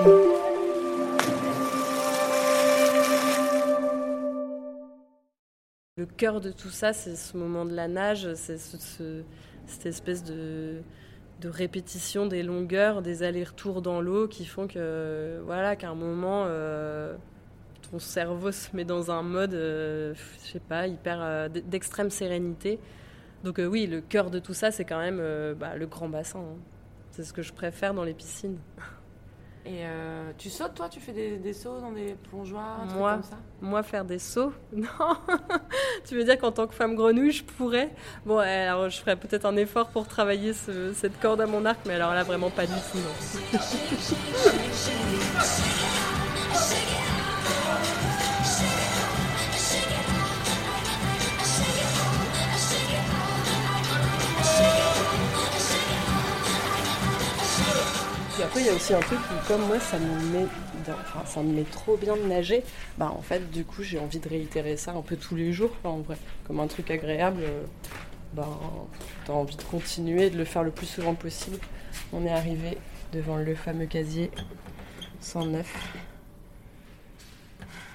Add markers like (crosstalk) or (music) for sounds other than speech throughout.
Le cœur de tout ça, c'est ce moment de la nage, c'est cette espèce de, répétition des longueurs, des allers-retours dans l'eau qui font que, voilà, qu'à un moment, euh, ton cerveau se met dans un mode, euh, je sais pas, hyper euh, d'extrême sérénité. Donc oui, le cœur de tout ça, c'est quand même bah, le grand bassin. Hein. C'est ce que je préfère dans les piscines. (laughs) Et euh, tu sautes, toi Tu fais des, sauts dans des plongeoires moi, comme ça? Moi, faire des sauts (laughs) Non. Tu veux dire qu'en tant que femme grenouille, je pourrais? Bon, alors je ferais peut-être un effort pour travailler cette corde à mon arc, mais alors là, vraiment pas du tout, non. (laughs) il y a aussi un truc où, comme moi, ça me met, enfin, ça me met trop bien de nager. Bah, en fait, du coup, j'ai envie de réitérer ça un peu tous les jours, en vrai, comme un truc agréable. Euh, bah, t'as envie de continuer, de le faire le plus souvent possible. On est arrivé devant le fameux casier 109.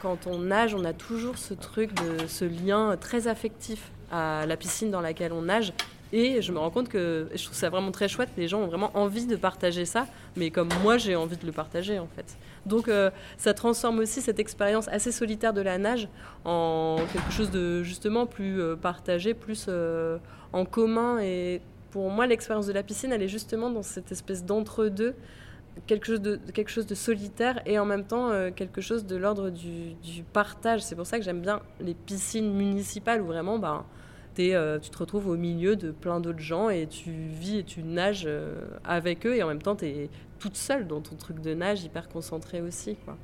Quand on nage, on a toujours ce truc de ce lien très affectif à la piscine dans laquelle on nage et je me rends compte que je trouve ça vraiment très chouette. Les gens ont vraiment envie de partager ça, mais comme moi, j'ai envie de le partager en fait. Donc euh, ça transforme aussi cette expérience assez solitaire de la nage en quelque chose de justement plus euh, partagé, plus euh, en commun. Et pour moi, l'expérience de la piscine, elle est justement dans cette espèce d'entre-deux quelque chose de quelque chose de solitaire et en même temps quelque chose de l'ordre du, partage. C'est pour ça que j'aime bien les piscines municipales où vraiment euh, tu te retrouves au milieu de plein d'autres gens et tu vis et tu nages euh, avec eux et en même temps tu es toute seule dans ton truc de nage hyper concentré aussi. Quoi.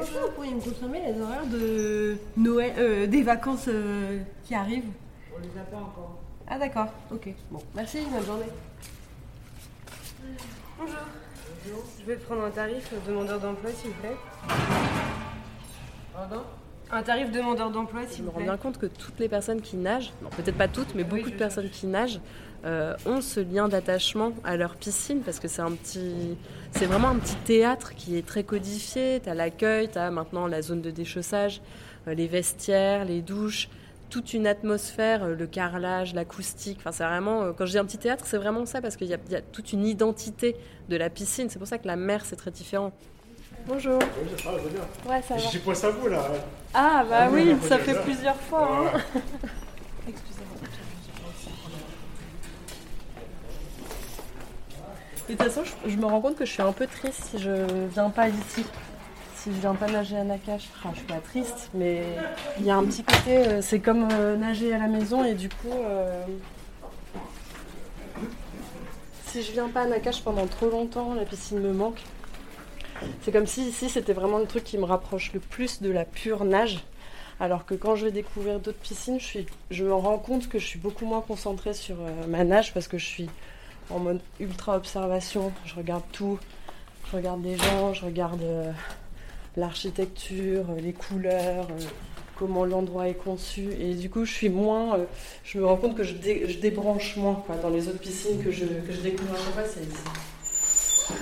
Est-ce que vous pourriez me confirmer les horaires de Noël, euh, des vacances qui arrivent? On les a pas encore. D'accord, ok. Bon, merci, bonne journée. Bonjour. Je vais prendre un tarif demandeur d'emploi, s'il vous plaît. Pardon? Un tarif demandeur d'emploi, s'il vous plaît. Je me rends bien compte que toutes les personnes qui nagent, non peut-être pas toutes, mais beaucoup de personnes qui nagent euh, ont ce lien d'attachement à leur piscine parce que c'est un petit, c'est vraiment un petit théâtre qui est très codifié. Tu as l'accueil, tu as maintenant la zone de déchaussage, euh, les vestiaires, les douches toute une atmosphère, euh, le carrelage, l'acoustique. Enfin, c'est vraiment, euh, quand je dis un petit théâtre, c'est vraiment ça parce qu'il y, a toute une identité de la piscine. C'est pour ça que la mer, c'est très différent. Bonjour. Oui, ça va, bien. Ouais, ça va. J'ai pas à vous là. Ah, bah ah, oui, ça fait plusieurs fois. Hein. (laughs) Excusez-moi. De toute façon, je, je, me rends compte que je suis un peu triste si je viens pas ici si je viens pas nager à Nakash, enfin, je suis pas triste, mais il y a un petit côté, euh, c'est comme euh, nager à la maison et du coup, euh, si je viens pas à Nakash pendant trop longtemps, la piscine me manque. C'est comme si ici c'était vraiment le truc qui me rapproche le plus de la pure nage. Alors que quand je vais découvrir d'autres piscines, je, je me rends compte que je suis beaucoup moins concentrée sur ma nage parce que je suis en mode ultra observation. Je regarde tout. Je regarde les gens, je regarde l'architecture, euh, les couleurs, euh, comment l'endroit est conçu. Et du coup, je suis moins. Euh, je me rends compte que je, débranche moins dans les autres piscines que je, que je découvre à c'est ici.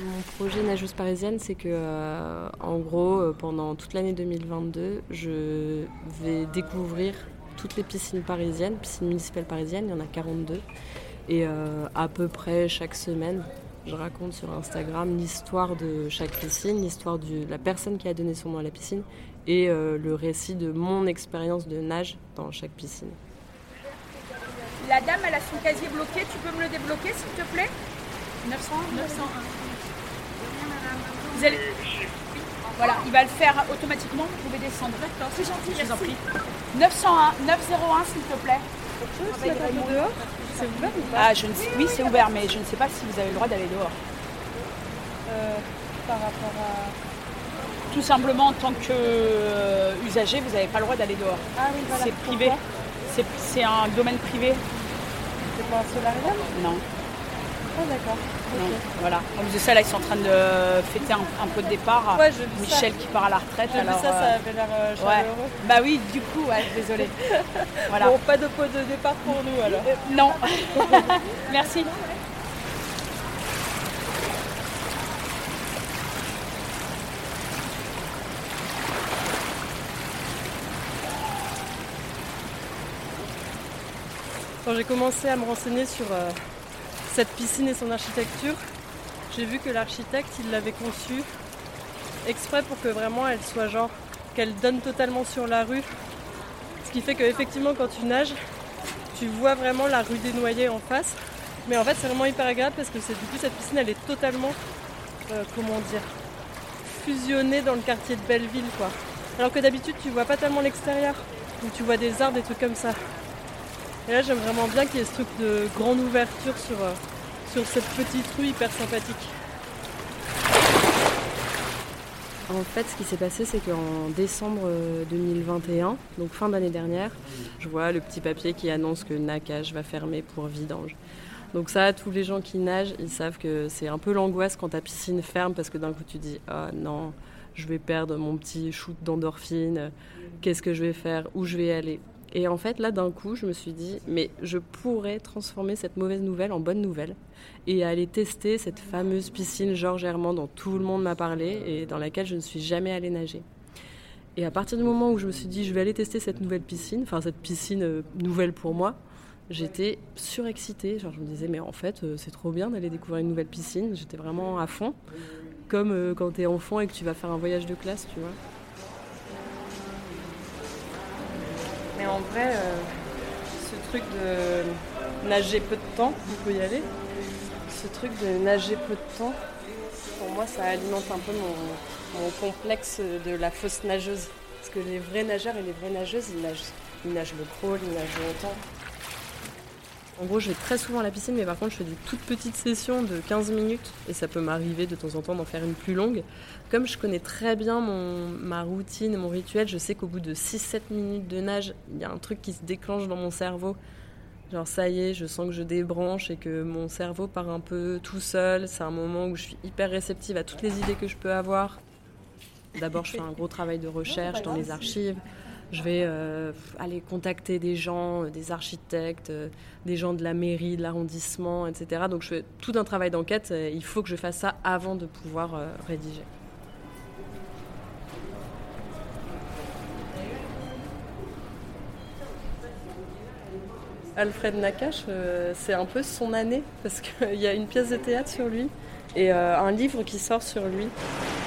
Mon projet nageuse parisienne, c'est que, en gros, pendant toute l'année 2022, je vais découvrir toutes les piscines parisiennes, piscines municipales parisiennes, il y en a 42. Et à peu près chaque semaine, je raconte sur Instagram l'histoire de chaque piscine, l'histoire de la personne qui a donné son nom à la piscine et euh, le récit de mon expérience de nage dans chaque piscine. La dame, elle a son casier bloqué. Tu peux me le débloquer, s'il te plaît? 901 901. Vous allez... Voilà, il va le faire automatiquement. Vous pouvez descendre. D'accord, c'est gentil, je vous en prie. 901, 901, s'il te plaît. dehors? C'est ouvert ou pas ah, je ne Oui, c'est ouvert, mais je ne sais pas si vous avez le droit d'aller dehors. Euh, par rapport à. Tout simplement, en tant qu'usager, vous n'avez pas le droit d'aller dehors. Ah oui, voilà. C'est privé. C'est un domaine privé. C'est pas un solarium? Non. Ah, d'accord. Donc, voilà. En plus de ça, là, ils sont en train de fêter un, un peu de départ. Ouais, Michel qui part à la retraite. J'ai vu alors, ça, ça euh, avait l'air euh, chaleureux. Bah oui, du coup, ouais, désolé. (laughs) voilà. Bon, pas de pot de départ pour nous alors. Euh, non. (laughs) Merci. Quand j'ai commencé à me renseigner sur euh, cette piscine et son architecture, j'ai vu que l'architecte, il l'avait conçue exprès pour que vraiment elle soit genre, qu'elle donne totalement sur la rue. Ce qui fait qu'effectivement, quand tu nages, tu vois vraiment la rue des Noyers en face. Mais en fait, c'est vraiment hyper agréable parce que du coup, cette piscine, elle est totalement, euh, comment dire, fusionnée dans le quartier de Belleville, quoi. Alors que d'habitude, tu vois pas tellement l'extérieur, où tu vois des arbres, des trucs comme ça. Et là, j'aime vraiment bien qu'il y ait ce truc de grande ouverture sur, euh, sur cette petite rue hyper sympathique. En fait, ce qui s'est passé, c'est qu'en décembre euh, 2021, donc fin d'année dernière, je vois le petit papier qui annonce que Nakash va fermer pour vidange. Donc ça, tous les gens qui nagent, ils savent que c'est un peu l'angoisse quand ta piscine ferme parce que d'un coup tu dis ah non, je vais perdre mon petit shoot d'endorphine, qu'est-ce que je vais faire, où je vais aller? Et en fait, là, d'un coup, je me suis dit, mais je pourrais transformer cette mauvaise nouvelle en bonne nouvelle et aller tester cette fameuse piscine Georges Herman dont tout le monde m'a parlé et dans laquelle je ne suis jamais allée nager. Et à partir du moment où je me suis dit, je vais aller tester cette nouvelle piscine, enfin cette piscine euh, nouvelle pour moi, j'étais surexcitée. Genre, je me disais, mais en fait, euh, c'est trop bien d'aller découvrir une nouvelle piscine. J'étais vraiment à fond, comme euh, quand tu es enfant et que tu vas faire un voyage de classe, tu vois. En vrai, euh, ce truc de nager peu de temps, on peut y aller. Ce truc de nager peu de temps, pour moi, ça alimente un peu mon, complexe de la fausse nageuse. Parce que les vrais nageurs et les vraies nageuses, ils nagent, ils nagent le crawl, ils nagent longtemps. En gros, je vais très souvent à la piscine, mais par contre, je fais des toutes petites sessions de 15 minutes. Et ça peut m'arriver de temps en temps d'en faire une plus longue. Comme je connais très bien mon, ma routine et mon rituel, je sais qu'au bout de 6-7 minutes de nage, il y a un truc qui se déclenche dans mon cerveau. Genre, ça y est, je sens que je débranche et que mon cerveau part un peu tout seul. C'est un moment où je suis hyper réceptive à toutes les idées que je peux avoir. D'abord, je fais un gros travail de recherche dans les archives. Je vais euh, aller contacter des gens, euh, des architectes, euh, des gens de la mairie, de l'arrondissement, etc. Donc je fais tout un travail d'enquête. Il faut que je fasse ça avant de pouvoir rédiger. Alfred Nakache, c'est un peu son année parce (laughs) qu'il y a une pièce de théâtre sur lui et un livre qui sort sur lui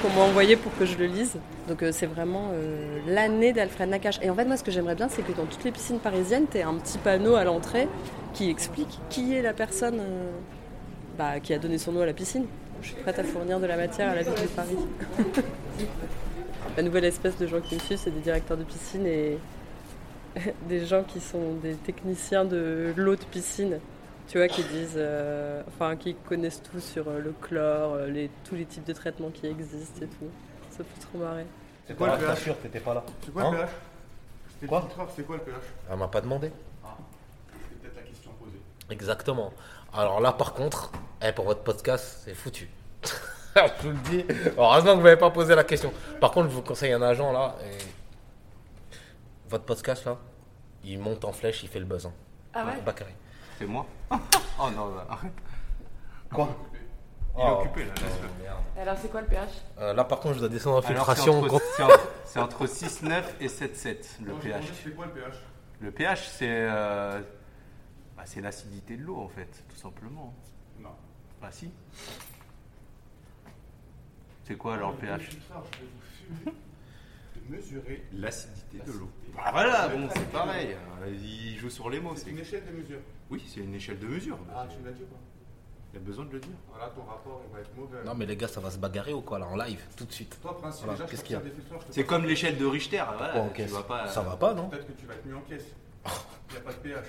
qu'on m'a envoyé pour que je le lise. Donc euh, c'est vraiment euh, l'année d'Alfred Nakache. Et en fait, moi, ce que j'aimerais bien, c'est que dans toutes les piscines parisiennes, tu un petit panneau à l'entrée qui explique qui est la personne euh, bah, qui a donné son nom à la piscine. Je suis prête à fournir de la matière à la ville de Paris. (laughs) la nouvelle espèce de gens qui me suivent, c'est des directeurs de piscine et (laughs) des gens qui sont des techniciens de l'eau de piscine. Tu vois, qui disent, euh, enfin, qui connaissent tout sur euh, le chlore, euh, les, tous les types de traitements qui existent et tout. Ça fait trop marrer. C'est quoi le pH sûr, t'étais pas là. C'est quoi Hein le pH C'était Quoi c'est quoi le pH Elle m'a pas demandé. C'est peut-être la question posée. Exactement. Alors là, par contre, eh, pour votre podcast, c'est foutu. (laughs) je vous le dis. Heureusement que vous m'avez pas posé la question. Par contre, je vous conseille un agent là. et Votre podcast là, il monte en flèche, il fait le buzz. hein. Ah ouais Bakary. C'est moi (laughs) Oh non, bah, arrête. Quoi Il est occupé là, laisse-le. Oh, merde. Alors, c'est quoi le pH Euh, là, par contre, je dois descendre en Alors, c'est filtration. entre, (laughs) c'est entre- c'est entre 6,9 et 7,7 le pH. C'est quoi le pH Le pH, c'est euh, bah, c'est l'acidité de l'eau en fait, tout simplement. Non. Bah si. C'est quoi alors le pH je vais vous fumer de mesurer L'acidité de l'eau. Bah voilà, bon, c'est pareil. Il joue sur les mots. C'est c'est- une échelle de mesure. Oui, c'est une échelle de mesure. Ah, tu me l'as dit ou pas Il y a besoin de le dire. Voilà, ton rapport il va être mauvais. Non, mais les gars, ça va se bagarrer ou quoi là en live tout de suite Toi, Prince, Voilà, qu'est-ce qu'il y a sers des filtreurs, je te C'est comme l'échelle de Richter. Voilà, Quoi, en tu caisse vas pas. Ça va pas, non Peut-être que tu vas être mis en caisse. (laughs) Il n'y a pas de pH.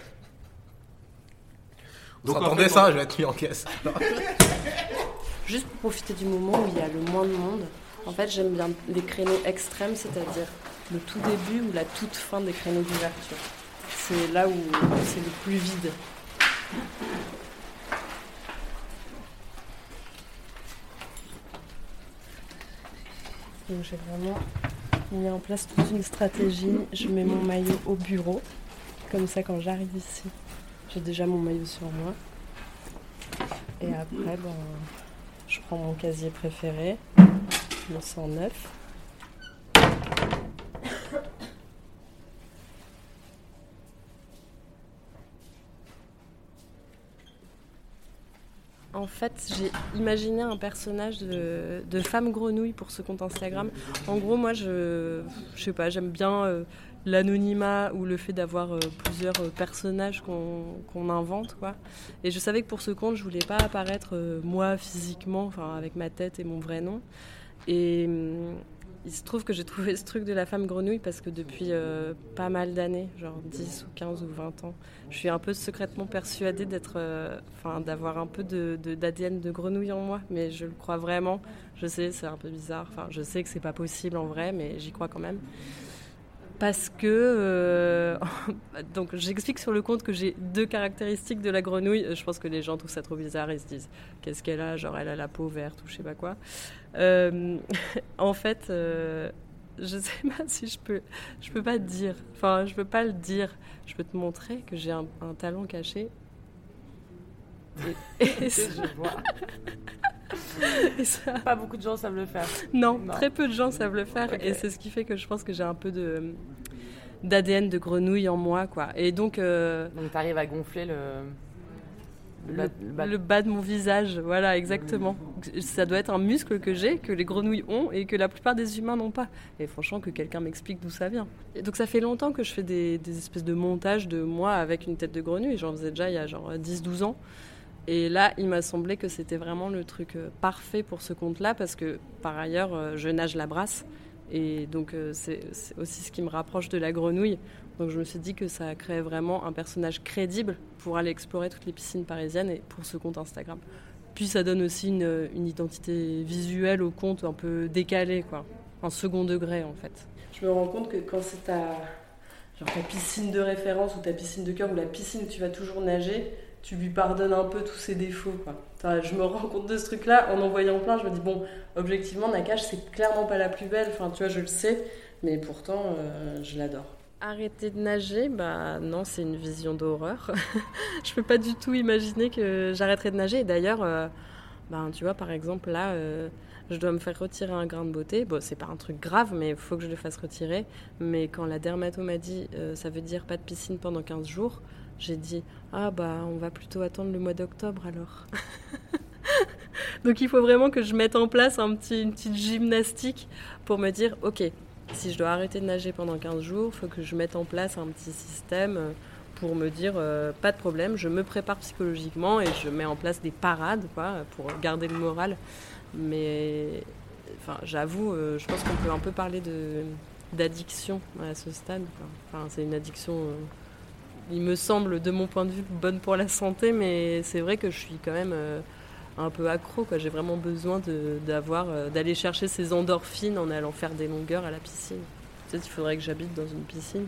Vous Donc, fait, ça Je vais être mis en caisse. (laughs) Juste pour profiter du moment où il y a le moins de monde, en fait, j'aime bien les créneaux extrêmes, c'est-à-dire le tout début ou la toute fin des créneaux d'ouverture c'est là où c'est le plus vide. Donc j'ai vraiment mis en place toute une stratégie. Je mets mon maillot au bureau. Comme ça, quand j'arrive ici, j'ai déjà mon maillot sur moi. Et après, ben, je prends mon casier préféré, mon 109. En fait, j'ai imaginé un personnage de, femme grenouille pour ce compte Instagram. En gros, moi, je, je sais pas, j'aime bien euh, l'anonymat ou le fait d'avoir euh, plusieurs euh, personnages qu'on invente, quoi. Et je savais que pour ce compte, je voulais pas apparaître moi physiquement, enfin avec ma tête et mon vrai nom. Et hum, il se trouve que j'ai trouvé ce truc de la femme grenouille parce que depuis euh, pas mal d'années, genre 10 ou 15 ou 20 ans, je suis un peu secrètement persuadée d'être, euh, enfin, d'avoir un peu de, de- d'ADN de grenouille en moi, mais je le crois vraiment. Je sais, c'est un peu bizarre. Enfin, je sais que c'est pas possible en vrai, mais j'y crois quand même. Parce que, euh, (laughs) donc j'explique sur le compte que j'ai deux caractéristiques de la grenouille. Je pense que les gens trouvent ça trop bizarre. Ils se disent qu'est-ce qu'elle a? Genre elle a la peau verte ou je sais pas quoi. Euh, (laughs) en fait, euh, je sais pas (laughs) si je peux, je peux pas te dire. Enfin, je peux pas le dire. Je peux te montrer que j'ai un, un talent caché. Et, et ça- Je vois. (laughs) et ça- Pas beaucoup de gens savent le faire. non, Non. très peu de gens savent le faire et c'est ce qui fait que je pense que j'ai un peu de d'ADN de grenouille en moi quoi. Et donc euh, Donc tu arrives à gonfler le, le, bas, le bas- le bas de mon visage, voilà exactement. Ça doit être un muscle que j'ai, que les grenouilles ont et que la plupart des humains n'ont pas. Et franchement que quelqu'un m'explique d'où ça vient. Et donc ça fait longtemps que je fais des, des espèces de montages de moi avec une tête de grenouille. J'en faisais déjà il y a genre 10-12 ans. Et là, il m'a semblé que c'était vraiment le truc euh, parfait pour ce compte-là, parce que par ailleurs, euh, je nage la brasse. Et donc, euh, c'est aussi ce qui me rapproche de la grenouille. Donc, je me suis dit que ça créait vraiment un personnage crédible pour aller explorer toutes les piscines parisiennes et pour ce compte Instagram. Puis, ça donne aussi une, une identité visuelle au compte un peu décalé, quoi. Un second degré, en fait. Je me rends compte que quand c'est ta, genre ta piscine de référence ou ta piscine de cœur ou la piscine où tu vas toujours nager, tu lui pardonnes un peu tous ses défauts. Je me rends compte de ce truc-là en en voyant plein. Je me dis, bon, objectivement, Nakash, c'est clairement pas la plus belle. Enfin, tu vois, je le sais, mais pourtant, euh, je l'adore. Arrêter de nager, bah non, c'est une vision d'horreur. (laughs) je peux pas du tout imaginer que j'arrêterai de nager. Et d'ailleurs, ben, tu vois, par exemple, là, euh, je dois me faire retirer un grain de beauté. Bon, c'est pas un truc grave, mais il faut que je le fasse retirer. Mais quand la dermato m'a dit, ça veut dire pas de piscine pendant 15 jours, j'ai dit ah bah on va plutôt attendre le mois d'octobre alors. (laughs) Donc il faut vraiment que je mette en place un petit, une petite gymnastique pour me dire ok si je dois arrêter de nager pendant 15 jours, il faut que je mette en place un petit système euh, pour me dire euh, pas de problème, je me prépare psychologiquement et je mets en place des parades quoi pour garder le moral. Mais enfin j'avoue, euh, je pense qu'on peut un peu parler d'addiction à ce stade. Enfin c'est une addiction il me semble, de mon point de vue, bonne pour la santé, mais c'est vrai que je suis quand même euh, un peu accro. J'ai vraiment besoin d'avoir, euh, d'aller chercher ces endorphines en allant faire des longueurs à la piscine. Peut-être qu'il faudrait que j'habite dans une piscine.